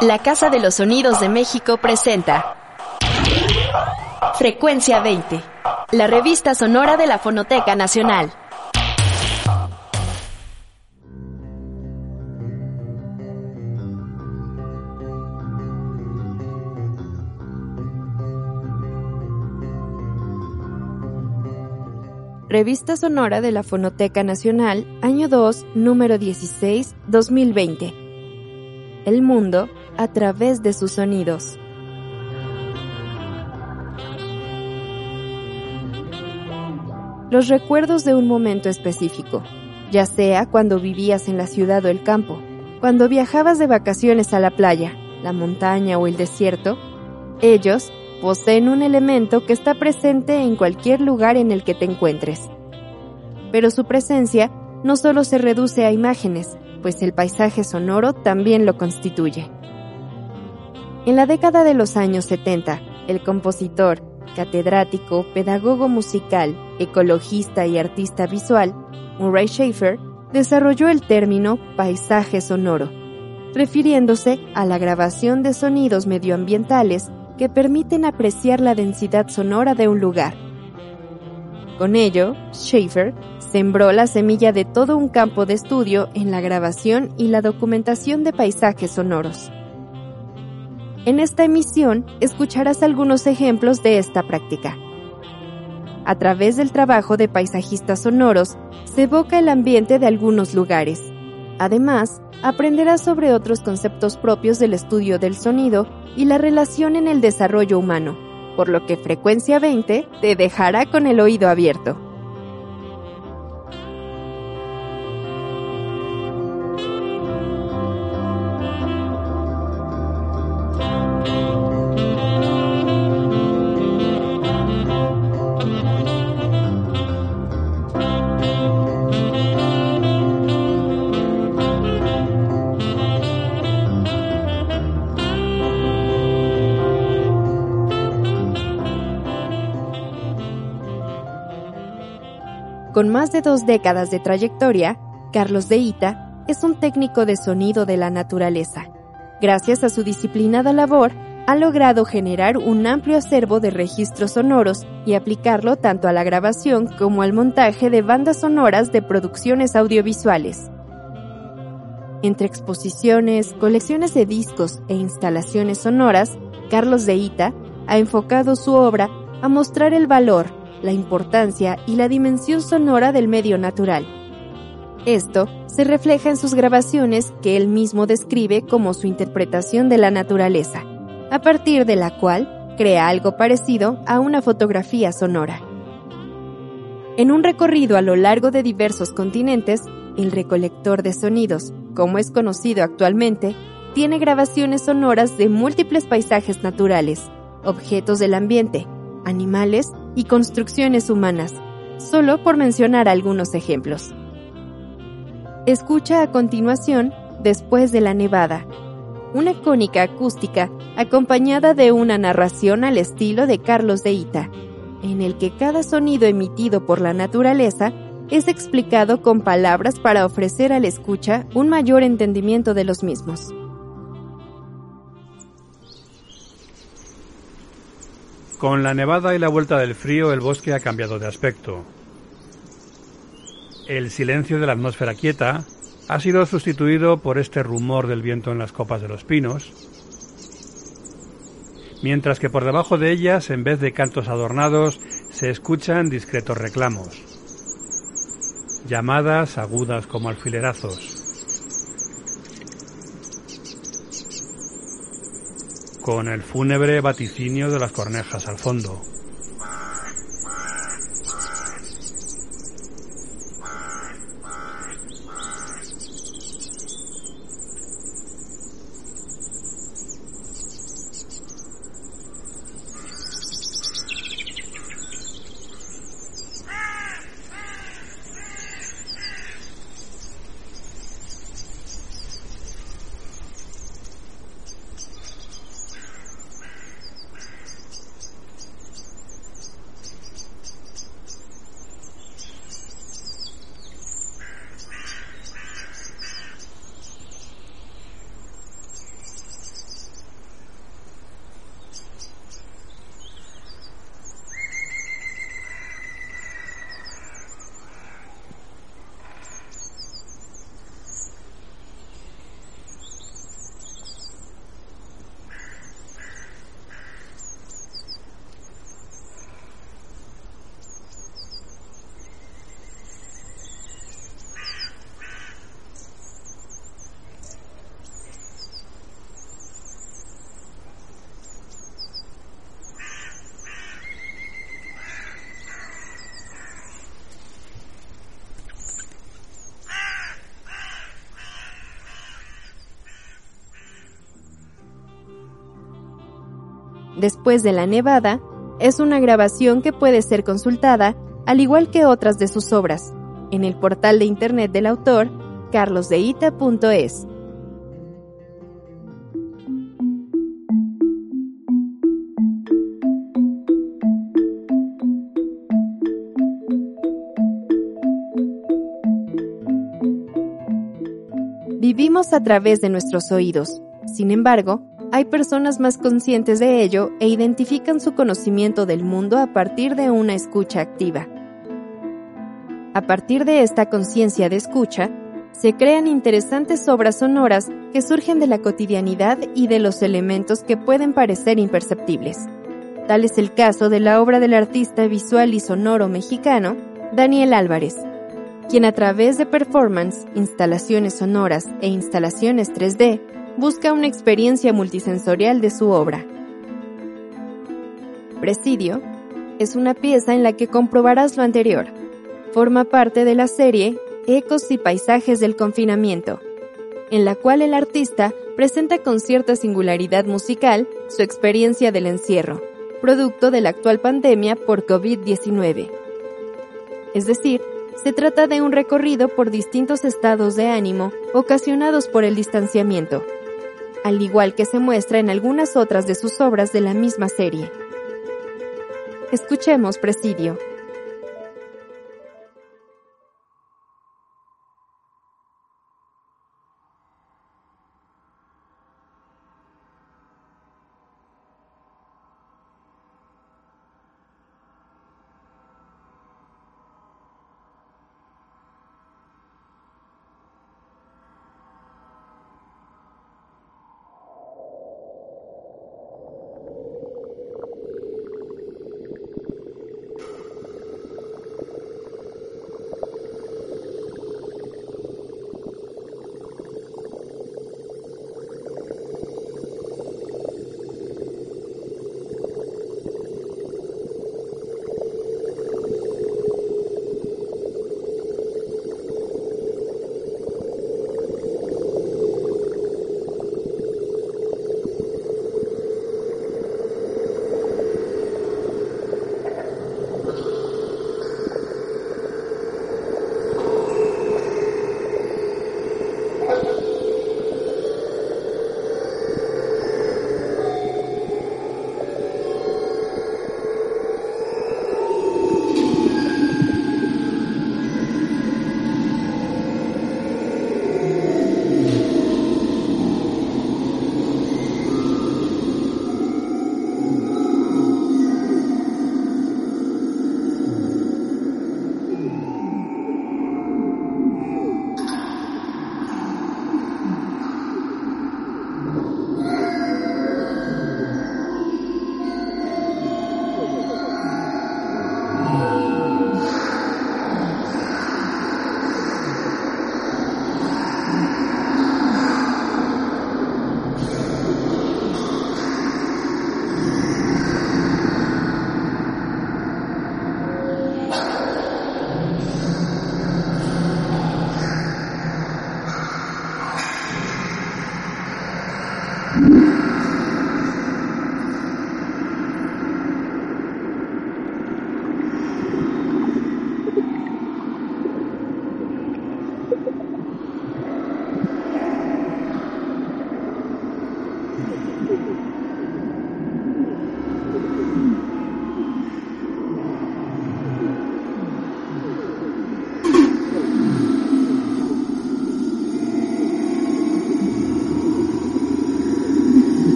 La Casa de los Sonidos de México presenta Frecuencia 20, la revista sonora de la Fonoteca Nacional. Revista Sonora de la Fonoteca Nacional, año 2, número 16, 2020. El mundo a través de sus sonidos. Los recuerdos de un momento específico, ya sea cuando vivías en la ciudad o el campo, cuando viajabas de vacaciones a la playa, la montaña o el desierto, ellos poseen un elemento que está presente en cualquier lugar en el que te encuentres. Pero su presencia no solo se reduce a imágenes, pues el paisaje sonoro también lo constituye. En la década de los años 70, el compositor, catedrático, pedagogo musical, ecologista y artista visual, Murray Schafer, desarrolló el término paisaje sonoro, refiriéndose a la grabación de sonidos medioambientales que permiten apreciar la densidad sonora de un lugar. Con ello, Schaefer sembró la semilla de todo un campo de estudio en la grabación y la documentación de paisajes sonoros. En esta emisión escucharás algunos ejemplos de esta práctica. A través del trabajo de paisajistas sonoros se evoca el ambiente de algunos lugares. Además, aprenderás sobre otros conceptos propios del estudio del sonido y la relación en el desarrollo humano, por lo que Frecuencia 20 te dejará con el oído abierto. Con más de dos décadas de trayectoria, Carlos de Ita es un técnico de sonido de la naturaleza. Gracias a su disciplinada labor, ha logrado generar un amplio acervo de registros sonoros y aplicarlo tanto a la grabación como al montaje de bandas sonoras de producciones audiovisuales. Entre exposiciones, colecciones de discos e instalaciones sonoras, Carlos de Ita ha enfocado su obra a mostrar el valor, la importancia y la dimensión sonora del medio natural. Esto se refleja en sus grabaciones que él mismo describe como su interpretación de la naturaleza, a partir de la cual crea algo parecido a una fotografía sonora. En un recorrido a lo largo de diversos continentes, el recolector de sonidos, como es conocido actualmente, tiene grabaciones sonoras de múltiples paisajes naturales, objetos del ambiente, animales y construcciones humanas, solo por mencionar algunos ejemplos. Escucha a continuación Después de la Nevada, una cónica acústica acompañada de una narración al estilo de Carlos de Ita, en el que cada sonido emitido por la naturaleza es explicado con palabras para ofrecer al escucha un mayor entendimiento de los mismos. Con la nevada y la vuelta del frío el bosque ha cambiado de aspecto. El silencio de la atmósfera quieta ha sido sustituido por este rumor del viento en las copas de los pinos, mientras que por debajo de ellas, en vez de cantos adornados, se escuchan discretos reclamos, llamadas agudas como alfilerazos. Con el fúnebre vaticinio de las cornejas al fondo. Después de la Nevada, es una grabación que puede ser consultada, al igual que otras de sus obras, en el portal de internet del autor, carlosdeita.es. Vivimos a través de nuestros oídos. Sin embargo, hay personas más conscientes de ello e identifican su conocimiento del mundo a partir de una escucha activa. A partir de esta conciencia de escucha, se crean interesantes obras sonoras que surgen de la cotidianidad y de los elementos que pueden parecer imperceptibles. Tal es el caso de la obra del artista visual y sonoro mexicano, Daniel Álvarez, quien a través de performance, instalaciones sonoras e instalaciones 3D busca una experiencia multisensorial de su obra. Presidio es una pieza en la que comprobarás lo anterior. Forma parte de la serie Ecos y Paisajes del Confinamiento, en la cual el artista presenta con cierta singularidad musical su experiencia del encierro, producto de la actual pandemia por COVID-19. Es decir, se trata de un recorrido por distintos estados de ánimo ocasionados por el distanciamiento, al igual que se muestra en algunas otras de sus obras de la misma serie. Escuchemos Presidio.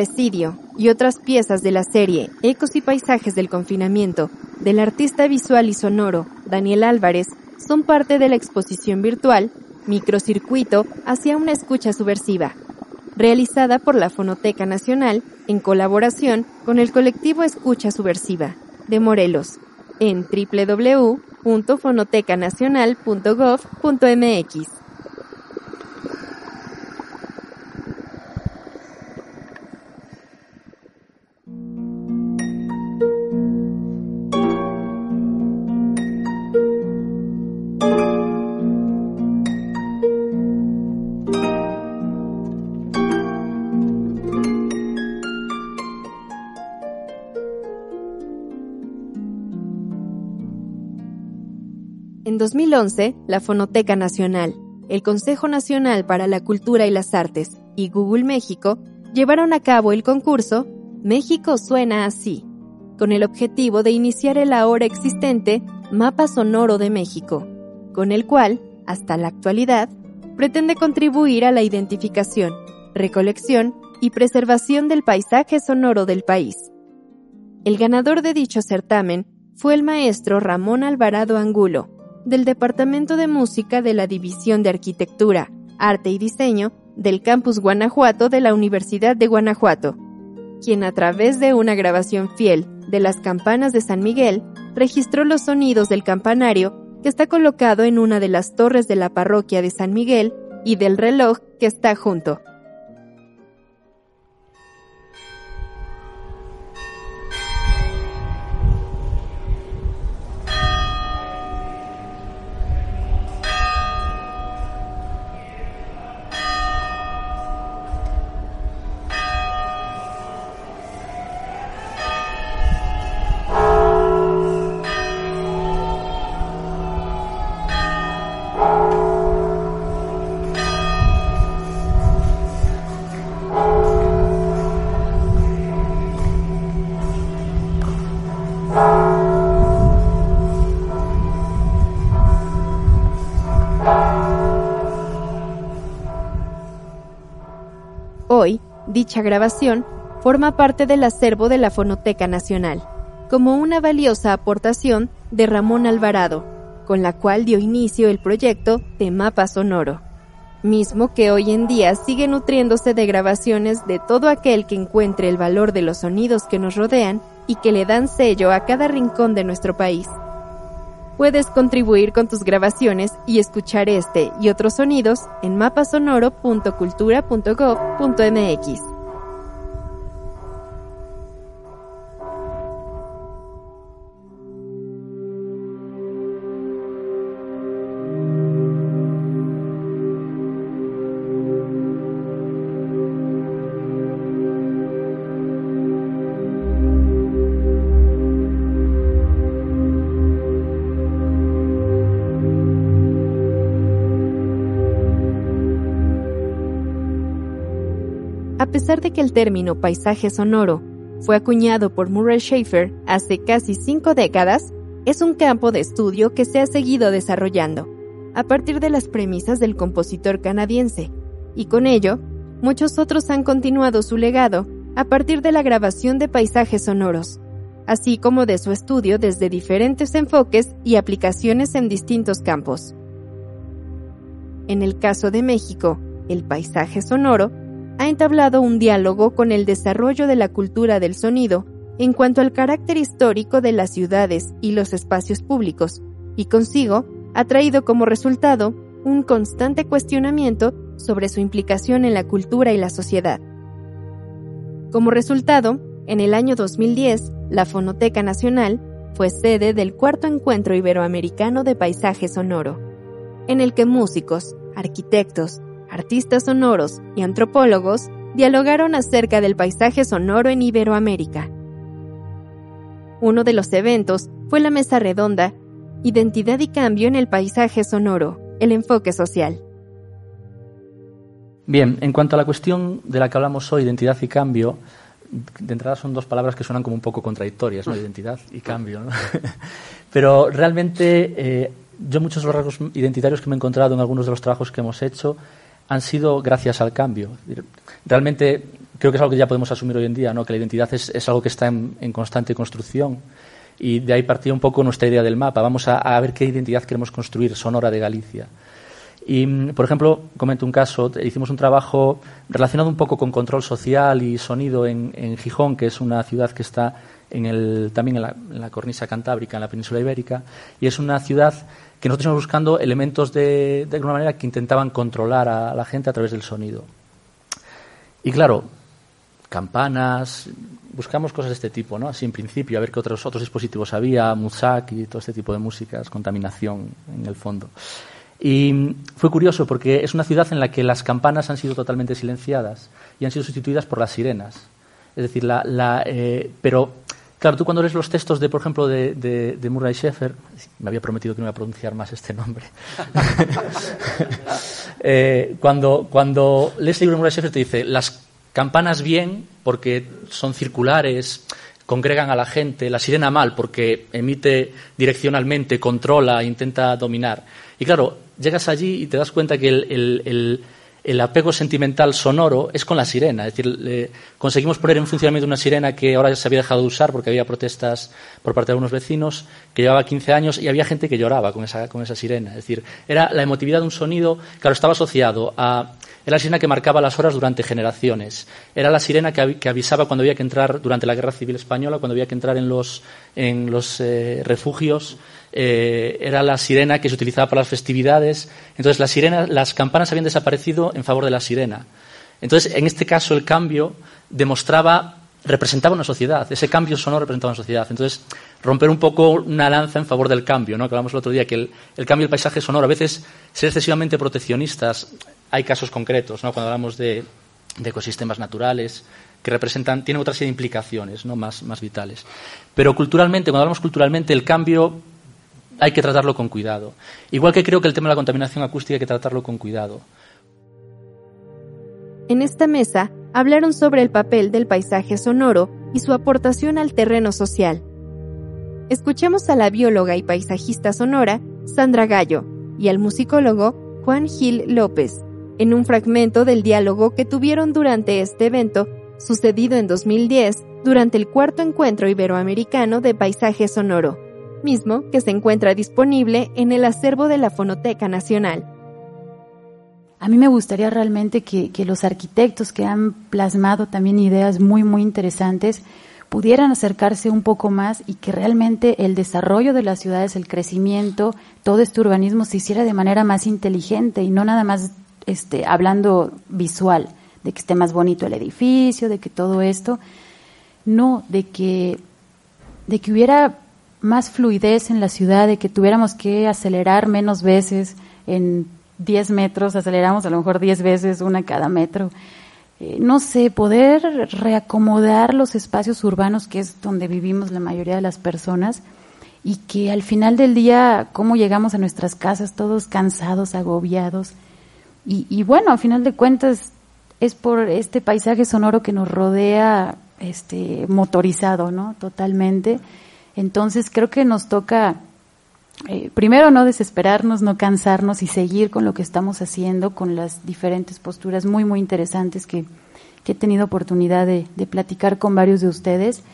Presidio y otras piezas de la serie Ecos y Paisajes del Confinamiento del artista visual y sonoro Daniel Álvarez son parte de la exposición virtual Microcircuito hacia una escucha subversiva, realizada por la Fonoteca Nacional en colaboración con el colectivo Escucha Subversiva de Morelos en www.fonotecanacional.gov.mx. 2011, la Fonoteca Nacional, el Consejo Nacional para la Cultura y las Artes y Google México llevaron a cabo el concurso México suena así, con el objetivo de iniciar el ahora existente Mapa Sonoro de México, con el cual, hasta la actualidad, pretende contribuir a la identificación, recolección y preservación del paisaje sonoro del país. El ganador de dicho certamen fue el maestro Ramón Alvarado Angulo, del Departamento de Música de la División de Arquitectura, Arte y Diseño del Campus Guanajuato de la Universidad de Guanajuato, quien a través de una grabación fiel de las campanas de San Miguel registró los sonidos del campanario que está colocado en una de las torres de la parroquia de San Miguel y del reloj que está junto. Hoy, dicha grabación forma parte del acervo de la Fonoteca Nacional, como una valiosa aportación de Ramón Alvarado, con la cual dio inicio el proyecto de Mapa Sonoro, mismo que hoy en día sigue nutriéndose de grabaciones de todo aquel que encuentre el valor de los sonidos que nos rodean y que le dan sello a cada rincón de nuestro país. Puedes contribuir con tus grabaciones y escuchar este y otros sonidos en mapasonoro.cultura.gov.mx. Que el término paisaje sonoro fue acuñado por Murray Schafer hace casi cinco décadas, es un campo de estudio que se ha seguido desarrollando, a partir de las premisas del compositor canadiense, y con ello, muchos otros han continuado su legado a partir de la grabación de paisajes sonoros, así como de su estudio desde diferentes enfoques y aplicaciones en distintos campos. En el caso de México, el paisaje sonoro ha entablado un diálogo con el desarrollo de la cultura del sonido en cuanto al carácter histórico de las ciudades y los espacios públicos, y consigo ha traído como resultado un constante cuestionamiento sobre su implicación en la cultura y la sociedad. Como resultado, en el año 2010, la Fonoteca Nacional fue sede del cuarto encuentro iberoamericano de paisaje sonoro, en el que músicos, arquitectos, artistas sonoros y antropólogos dialogaron acerca del paisaje sonoro en Iberoamérica. Uno de los eventos fue la mesa redonda Identidad y cambio en el paisaje sonoro, el enfoque social. Bien, en cuanto a la cuestión de la que hablamos hoy, identidad y cambio, de entrada son dos palabras que suenan como un poco contradictorias, ¿no? Identidad y cambio, ¿no? Pero realmente eh, yo muchos de los rasgos identitarios que me he encontrado en algunos de los trabajos que hemos hecho han sido gracias al cambio. Realmente creo que es algo que ya podemos asumir hoy en día, ¿no? que la identidad es, es algo que está en, en, constante construcción. Y de ahí partía un poco nuestra idea del mapa. Vamos a, a, ver qué identidad queremos construir sonora de Galicia. Y, mm, por ejemplo, comento un caso, hicimos un trabajo relacionado un poco con control social y sonido en, en Gijón, que es una ciudad que está en el, también en la, en la, cornisa cantábrica, en la península ibérica, y es una ciudad que nosotros estamos buscando elementos de, de alguna manera que intentaban controlar a, la gente a través del sonido. Y claro, campanas, buscamos cosas de este tipo, ¿no? Así en principio, a ver qué otros, otros dispositivos había, Musak y todo este tipo de músicas, contaminación en el fondo. Y fue curioso porque es una ciudad en la que las campanas han sido totalmente silenciadas y han sido sustituidas por las sirenas. Es decir, la, la, eh, pero claro, tú cuando lees los textos de, por ejemplo, de, Murray Schaeffer, me había prometido que no iba a pronunciar más este nombre. eh, cuando, lees el libro de Murray Schaeffer te dice, las campanas bien porque son circulares, congregan a la gente, la sirena mal porque emite direccionalmente, controla, intenta dominar. Y claro, llegas allí y te das cuenta que el, el apego sentimental sonoro es con la sirena. Es decir, conseguimos poner en funcionamiento una sirena que ahora se había dejado de usar porque había protestas por parte de algunos vecinos, que llevaba 15 años y había gente que lloraba con esa, con esa sirena. Es decir, era la emotividad de un sonido, claro, estaba asociado a era la sirena que marcaba las horas durante generaciones. Era la sirena que, que, avisaba cuando había que entrar durante la Guerra Civil Española, cuando había que entrar en los, en los eh, refugios. Eh, era la sirena que se utilizaba para las festividades. Entonces, la sirena, las campanas habían desaparecido en favor de la sirena. Entonces, en este caso, el cambio demostraba representaba una sociedad, ese cambio sonoro representaba una sociedad. Entonces, romper un poco una lanza en favor del cambio, ¿no? Que hablamos el otro día, que el, cambio del paisaje sonoro, a veces ser excesivamente proteccionistas, hay casos concretos, ¿no? Cuando hablamos de, de ecosistemas naturales, que representan, tienen otra serie de implicaciones, ¿no? Más, más vitales. Pero culturalmente, cuando hablamos culturalmente, el cambio hay que tratarlo con cuidado. Igual que creo que el tema de la contaminación acústica hay que tratarlo con cuidado. En esta mesa hablaron sobre el papel del paisaje sonoro y su aportación al terreno social. Escuchemos a la bióloga y paisajista sonora Sandra Gallo y al musicólogo Juan Gil López en un fragmento del diálogo que tuvieron durante este evento sucedido en 2010 durante el cuarto encuentro iberoamericano de paisaje sonoro, mismo que se encuentra disponible en el acervo de la Fonoteca Nacional. A mí me gustaría realmente que, que, los arquitectos que han plasmado también ideas muy, muy interesantes pudieran acercarse un poco más y que realmente el desarrollo de las ciudades, el crecimiento, todo este urbanismo se hiciera de manera más inteligente y no nada más este, hablando visual, de que esté más bonito el edificio, de que todo esto, no, de que, de que hubiera más fluidez en la ciudad, de que tuviéramos que acelerar menos veces en 10 metros, aceleramos a lo mejor 10 veces una cada metro. Eh, no sé, poder reacomodar los espacios urbanos, que es donde vivimos la mayoría de las personas, y que al final del día, cómo llegamos a nuestras casas todos cansados, agobiados. Y, bueno, al final de cuentas, es por este paisaje sonoro que nos rodea, este, motorizado, ¿no? Totalmente. Entonces creo que nos toca eh, primero no desesperarnos, no cansarnos y seguir con lo que estamos haciendo, con las diferentes posturas muy, muy interesantes que, he tenido oportunidad de, platicar con varios de ustedes.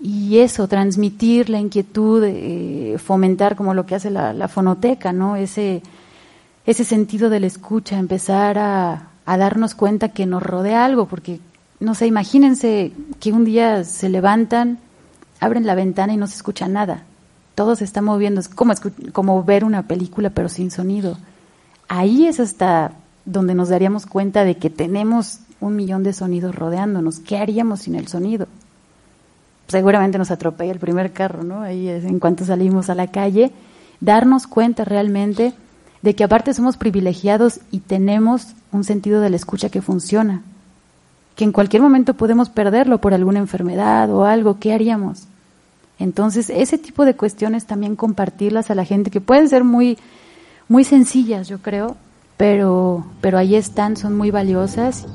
Y eso, transmitir la inquietud, eh, fomentar como lo que hace la, la, fonoteca, ¿no? Ese, ese sentido de la escucha, empezar a, a darnos cuenta que nos rodea algo, porque, no sé, imagínense que un día se levantan, abren la ventana y no se escucha nada todo se está moviendo, es como, como ver una película pero sin sonido. Ahí es hasta donde nos daríamos cuenta de que tenemos un millón de sonidos rodeándonos. ¿Qué haríamos sin el sonido? Seguramente nos atropella el primer carro, ¿no? Ahí es en cuanto salimos a la calle, darnos cuenta realmente de que aparte somos privilegiados y tenemos un sentido de la escucha que funciona, que en cualquier momento podemos perderlo por alguna enfermedad o algo, ¿qué haríamos? Entonces, ese tipo de cuestiones también compartirlas a la gente, que pueden ser muy, muy sencillas, yo creo, pero, pero ahí están, son muy valiosas.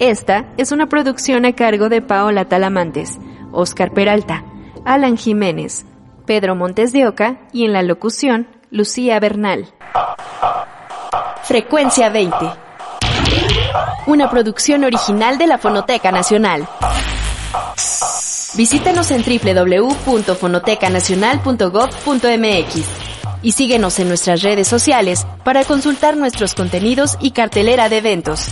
Esta es una producción a cargo de Paola Talamantes, Oscar Peralta, Alan Jiménez, Pedro Montes de Oca y en la locución, Lucía Bernal. Frecuencia 20. Una producción original de la Fonoteca Nacional. Visítenos en www.fonotecanacional.gov.mx y síguenos en nuestras redes sociales para consultar nuestros contenidos y cartelera de eventos.